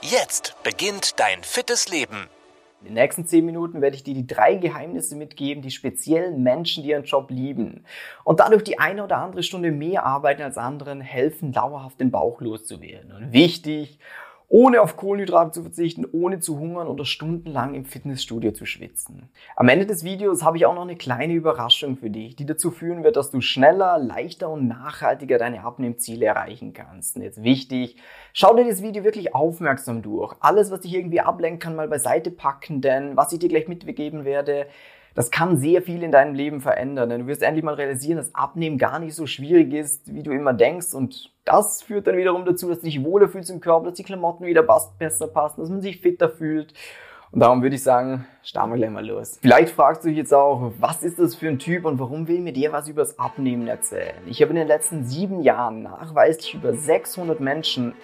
Jetzt beginnt dein fittes Leben. In den nächsten zehn Minuten werde ich dir die drei Geheimnisse mitgeben, die speziellen Menschen, die ihren Job lieben und dadurch die eine oder andere Stunde mehr arbeiten als anderen, helfen, dauerhaft den Bauch loszuwerden. Und wichtig, ohne auf Kohlenhydrate zu verzichten, ohne zu hungern oder stundenlang im Fitnessstudio zu schwitzen. Am Ende des Videos habe ich auch noch eine kleine Überraschung für dich, die dazu führen wird, dass du schneller, leichter und nachhaltiger deine Abnehmziele erreichen kannst. Und jetzt wichtig, schau dir das Video wirklich aufmerksam durch. Alles, was dich irgendwie ablenken kann, mal beiseite packen, denn was ich dir gleich mitgeben werde, das kann sehr viel in deinem Leben verändern. Denn du wirst endlich mal realisieren, dass Abnehmen gar nicht so schwierig ist, wie du immer denkst. Und das führt dann wiederum dazu, dass du dich wohler fühlst im Körper, dass die Klamotten wieder besser passen, dass man sich fitter fühlt. Und darum würde ich sagen, starten wir gleich mal los. Vielleicht fragst du dich jetzt auch, was ist das für ein Typ und warum will mir der was übers Abnehmen erzählen? Ich habe in den letzten sieben Jahren nachweislich über 600 Menschen,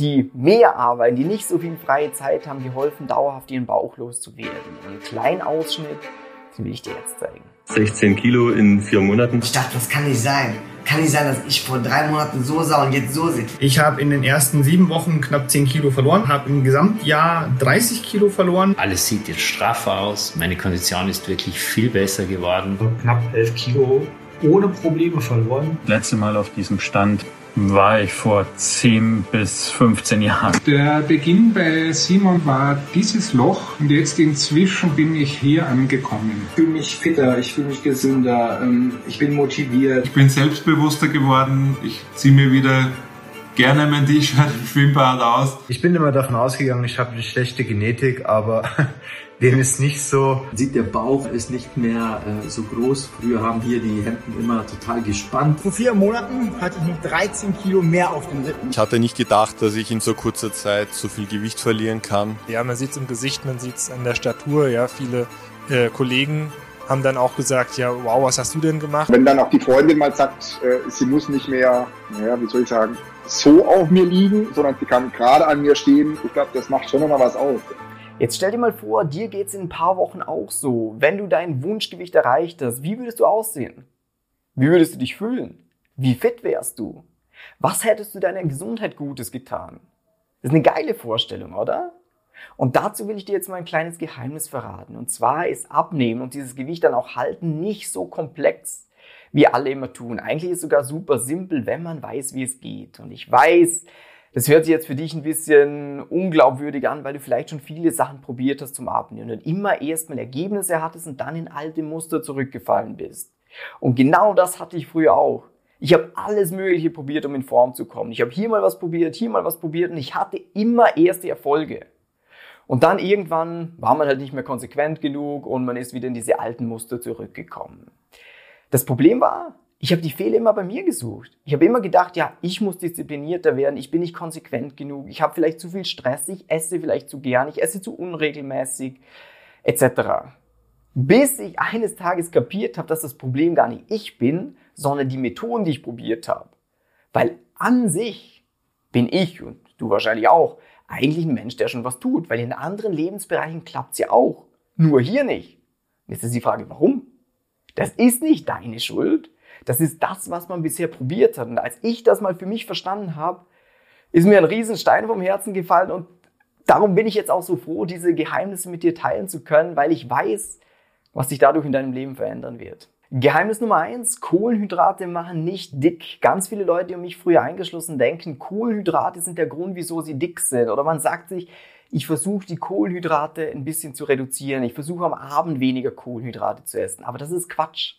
die mehr arbeiten, die nicht so viel freie Zeit haben, geholfen, dauerhaft ihren Bauch loszuwerden. Ein kleiner Ausschnitt die will ich dir jetzt zeigen. 16 Kilo in vier Monaten. Ich dachte, das kann nicht sein. Kann nicht sein, dass ich vor drei Monaten so sah und jetzt so sehe. Ich habe in den ersten sieben Wochen knapp 10 Kilo verloren, habe im Gesamtjahr 30 Kilo verloren. Alles sieht jetzt straffer aus. Meine Kondition ist wirklich viel besser geworden. Knapp 11 Kilo ohne Probleme verloren. Letzte Mal auf diesem Stand war ich vor 10 bis 15 Jahren. Der Beginn bei Simon war dieses Loch und jetzt inzwischen bin ich hier angekommen. Ich fühle mich fitter, ich fühle mich gesünder, ähm, ich bin motiviert. Ich bin selbstbewusster geworden, ich ziehe mir wieder gerne mein T-Shirt im Schwimmbad aus. Ich bin immer davon ausgegangen, ich habe eine schlechte Genetik, aber dem ist nicht so. Man sieht, der Bauch ist nicht mehr äh, so groß. Früher haben hier die Hemden immer total gespannt. Vor vier Monaten hatte ich noch 13 Kilo mehr auf den Rippen. Ich hatte nicht gedacht, dass ich in so kurzer Zeit so viel Gewicht verlieren kann. Ja, man sieht es im Gesicht, man sieht es an der Statur. Ja, viele äh, Kollegen haben dann auch gesagt, ja, wow, was hast du denn gemacht? Wenn dann auch die Freundin mal sagt, äh, sie muss nicht mehr, naja, wie soll ich sagen, so auf mir liegen, sondern sie kann gerade an mir stehen. Ich glaube, das macht schon nochmal was aus. Jetzt stell dir mal vor, dir geht es in ein paar Wochen auch so. Wenn du dein Wunschgewicht erreicht hast, wie würdest du aussehen? Wie würdest du dich fühlen? Wie fit wärst du? Was hättest du deiner Gesundheit Gutes getan? Das ist eine geile Vorstellung, oder? Und dazu will ich dir jetzt mal ein kleines Geheimnis verraten. Und zwar ist Abnehmen und dieses Gewicht dann auch halten nicht so komplex, wie alle immer tun. Eigentlich ist es sogar super simpel, wenn man weiß, wie es geht. Und ich weiß, das hört sich jetzt für dich ein bisschen unglaubwürdig an, weil du vielleicht schon viele Sachen probiert hast zum Abnehmen und immer erstmal Ergebnisse hattest und dann in alte Muster zurückgefallen bist. Und genau das hatte ich früher auch. Ich habe alles Mögliche probiert, um in Form zu kommen. Ich habe hier mal was probiert, hier mal was probiert und ich hatte immer erste Erfolge. Und dann irgendwann war man halt nicht mehr konsequent genug und man ist wieder in diese alten Muster zurückgekommen. Das Problem war, ich habe die Fehler immer bei mir gesucht. Ich habe immer gedacht, ja, ich muss disziplinierter werden, ich bin nicht konsequent genug, ich habe vielleicht zu viel Stress, ich esse vielleicht zu gern, ich esse zu unregelmäßig, etc. Bis ich eines Tages kapiert habe, dass das Problem gar nicht ich bin, sondern die Methoden, die ich probiert habe. Weil an sich bin ich und du wahrscheinlich auch eigentlich ein Mensch, der schon was tut, weil in anderen Lebensbereichen klappt es ja auch. Nur hier nicht. Jetzt ist die Frage, warum? Das ist nicht deine Schuld. Das ist das, was man bisher probiert hat. Und als ich das mal für mich verstanden habe, ist mir ein Riesenstein vom Herzen gefallen und darum bin ich jetzt auch so froh, diese Geheimnisse mit dir teilen zu können, weil ich weiß, was sich dadurch in deinem Leben verändern wird. Geheimnis Nummer eins, Kohlenhydrate machen nicht dick. Ganz viele Leute, um mich früher eingeschlossen, denken, Kohlenhydrate sind der Grund, wieso sie dick sind. Oder man sagt sich, ich versuche die Kohlenhydrate ein bisschen zu reduzieren. Ich versuche am Abend weniger Kohlenhydrate zu essen. Aber das ist Quatsch.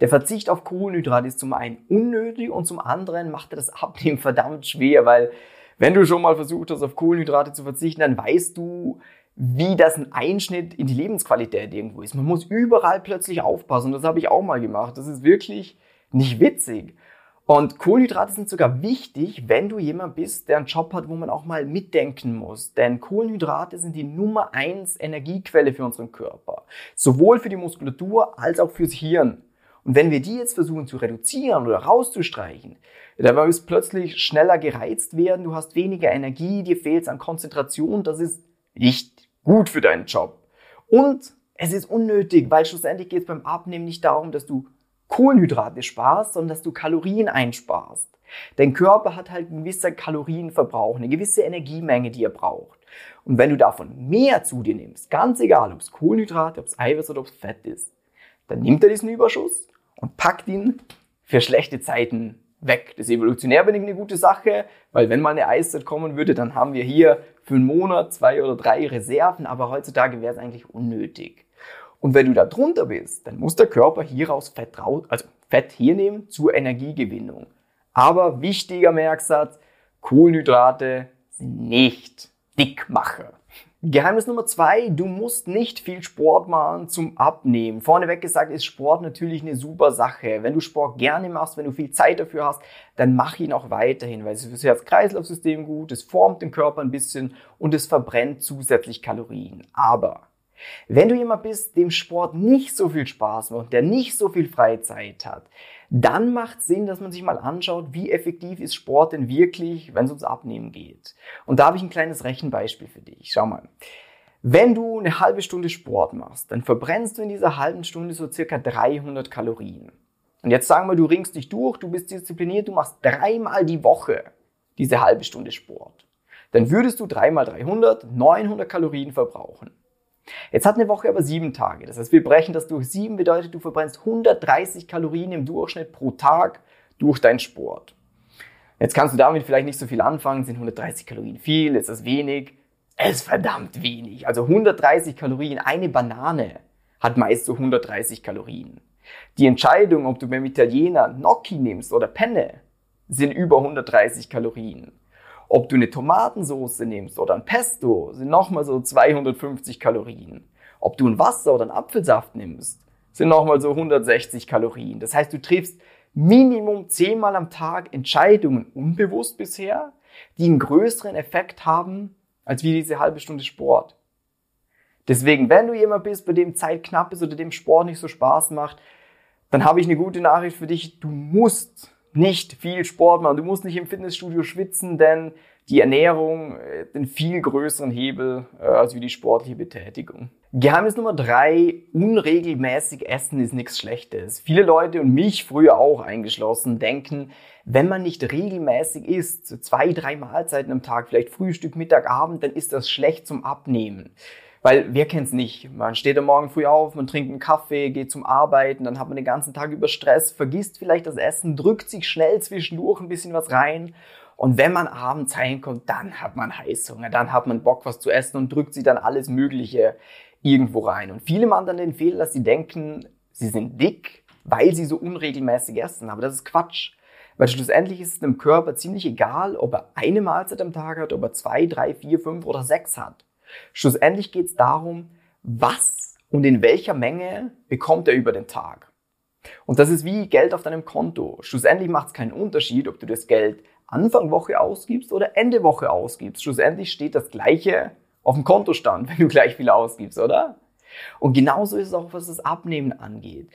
Der Verzicht auf Kohlenhydrate ist zum einen unnötig und zum anderen macht er das Abnehmen verdammt schwer, weil wenn du schon mal versucht hast, auf Kohlenhydrate zu verzichten, dann weißt du, wie das ein Einschnitt in die Lebensqualität irgendwo ist. Man muss überall plötzlich aufpassen. Das habe ich auch mal gemacht. Das ist wirklich nicht witzig. Und Kohlenhydrate sind sogar wichtig, wenn du jemand bist, der einen Job hat, wo man auch mal mitdenken muss. Denn Kohlenhydrate sind die Nummer eins Energiequelle für unseren Körper. Sowohl für die Muskulatur als auch fürs Hirn. Und wenn wir die jetzt versuchen zu reduzieren oder rauszustreichen, dann wirst du plötzlich schneller gereizt werden, du hast weniger Energie, dir fehlt es an Konzentration, das ist nicht gut für deinen Job. Und es ist unnötig, weil schlussendlich geht es beim Abnehmen nicht darum, dass du Kohlenhydrate sparst, sondern dass du Kalorien einsparst. Dein Körper hat halt einen gewissen Kalorienverbrauch, eine gewisse Energiemenge, die er braucht. Und wenn du davon mehr zu dir nimmst, ganz egal, ob es Kohlenhydrate, ob es Eiweiß oder ob es Fett ist, dann nimmt er diesen Überschuss und packt ihn für schlechte Zeiten weg. Das ist evolutionär bin ich eine gute Sache, weil wenn mal eine Eiszeit kommen würde, dann haben wir hier für einen Monat zwei oder drei Reserven, aber heutzutage wäre es eigentlich unnötig. Und wenn du da drunter bist, dann muss der Körper hieraus Fett raus, also Fett hier nehmen zur Energiegewinnung. Aber wichtiger Merksatz, Kohlenhydrate sind nicht Dickmacher. Geheimnis Nummer zwei, du musst nicht viel Sport machen zum Abnehmen. Vorneweg gesagt ist Sport natürlich eine super Sache. Wenn du Sport gerne machst, wenn du viel Zeit dafür hast, dann mach ihn auch weiterhin, weil es ist für das Herz-Kreislauf-System gut, es formt den Körper ein bisschen und es verbrennt zusätzlich Kalorien. Aber wenn du jemand bist, dem Sport nicht so viel Spaß macht, der nicht so viel Freizeit hat, dann macht Sinn, dass man sich mal anschaut, wie effektiv ist Sport denn wirklich, wenn es ums Abnehmen geht. Und da habe ich ein kleines Rechenbeispiel für dich. Schau mal. Wenn du eine halbe Stunde Sport machst, dann verbrennst du in dieser halben Stunde so circa 300 Kalorien. Und jetzt sagen wir, du ringst dich durch, du bist diszipliniert, du machst dreimal die Woche diese halbe Stunde Sport. Dann würdest du dreimal 300, 900 Kalorien verbrauchen. Jetzt hat eine Woche aber sieben Tage. Das heißt, wir brechen das durch sieben, bedeutet, du verbrennst 130 Kalorien im Durchschnitt pro Tag durch deinen Sport. Jetzt kannst du damit vielleicht nicht so viel anfangen. Sind 130 Kalorien viel? Ist das wenig? Es ist verdammt wenig. Also 130 Kalorien. Eine Banane hat meist so 130 Kalorien. Die Entscheidung, ob du beim Italiener Gnocchi nimmst oder Penne, sind über 130 Kalorien. Ob du eine Tomatensauce nimmst oder ein Pesto, sind nochmal so 250 Kalorien. Ob du ein Wasser oder einen Apfelsaft nimmst, sind nochmal so 160 Kalorien. Das heißt, du triffst Minimum zehnmal am Tag Entscheidungen unbewusst bisher, die einen größeren Effekt haben, als wie diese halbe Stunde Sport. Deswegen, wenn du jemand bist, bei dem Zeit knapp ist oder dem Sport nicht so Spaß macht, dann habe ich eine gute Nachricht für dich. Du musst nicht viel Sport machen. Du musst nicht im Fitnessstudio schwitzen, denn die Ernährung äh, den viel größeren Hebel äh, als wie die sportliche Betätigung. Geheimnis Nummer drei, unregelmäßig essen ist nichts Schlechtes. Viele Leute und mich früher auch eingeschlossen denken, wenn man nicht regelmäßig isst, so zwei, drei Mahlzeiten am Tag, vielleicht Frühstück, Mittag, Abend, dann ist das schlecht zum Abnehmen. Weil wer kennt's nicht? Man steht am Morgen früh auf, man trinkt einen Kaffee, geht zum Arbeiten, dann hat man den ganzen Tag über Stress, vergisst vielleicht das Essen, drückt sich schnell zwischendurch ein bisschen was rein. Und wenn man abends heimkommt, dann hat man Heißhunger, dann hat man Bock, was zu essen und drückt sich dann alles Mögliche irgendwo rein. Und viele machen dann den Fehler, dass sie denken, sie sind dick, weil sie so unregelmäßig essen. Aber das ist Quatsch. Weil schlussendlich ist es dem Körper ziemlich egal, ob er eine Mahlzeit am Tag hat, ob er zwei, drei, vier, fünf oder sechs hat. Schlussendlich geht es darum, was und in welcher Menge bekommt er über den Tag. Und das ist wie Geld auf deinem Konto. Schlussendlich macht es keinen Unterschied, ob du das Geld Anfang Woche ausgibst oder Ende Woche ausgibst. Schlussendlich steht das Gleiche auf dem Kontostand, wenn du gleich viel ausgibst, oder? Und genauso ist es auch, was das Abnehmen angeht.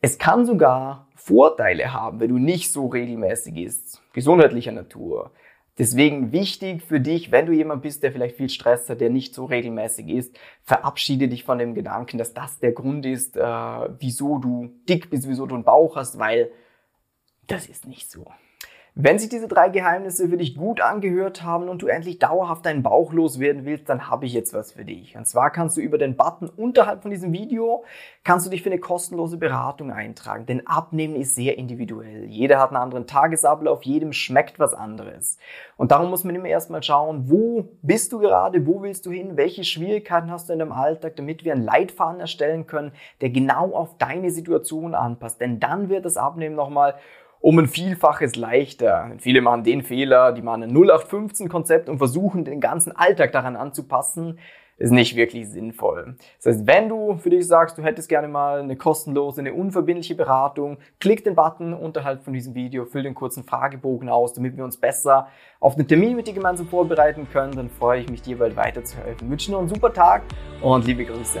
Es kann sogar Vorteile haben, wenn du nicht so regelmäßig isst, gesundheitlicher Natur. Deswegen wichtig für dich, wenn du jemand bist, der vielleicht viel Stress hat, der nicht so regelmäßig ist, verabschiede dich von dem Gedanken, dass das der Grund ist, äh, wieso du dick bist, wieso du einen Bauch hast, weil das ist nicht so. Wenn sich diese drei Geheimnisse für dich gut angehört haben und du endlich dauerhaft deinen Bauch loswerden willst, dann habe ich jetzt was für dich. Und zwar kannst du über den Button unterhalb von diesem Video, kannst du dich für eine kostenlose Beratung eintragen. Denn Abnehmen ist sehr individuell. Jeder hat einen anderen Tagesablauf, jedem schmeckt was anderes. Und darum muss man immer erstmal schauen, wo bist du gerade, wo willst du hin, welche Schwierigkeiten hast du in deinem Alltag, damit wir einen Leitfaden erstellen können, der genau auf deine Situation anpasst. Denn dann wird das Abnehmen nochmal um ein Vielfaches leichter. Viele machen den Fehler, die machen ein 0815-Konzept und versuchen den ganzen Alltag daran anzupassen. ist nicht wirklich sinnvoll. Das heißt, wenn du für dich sagst, du hättest gerne mal eine kostenlose, eine unverbindliche Beratung, klick den Button unterhalb von diesem Video, füll den kurzen Fragebogen aus, damit wir uns besser auf den Termin mit dir gemeinsam vorbereiten können. Dann freue ich mich, dir bald weiterzuhelfen. Ich wünsche dir noch einen super Tag und liebe Grüße.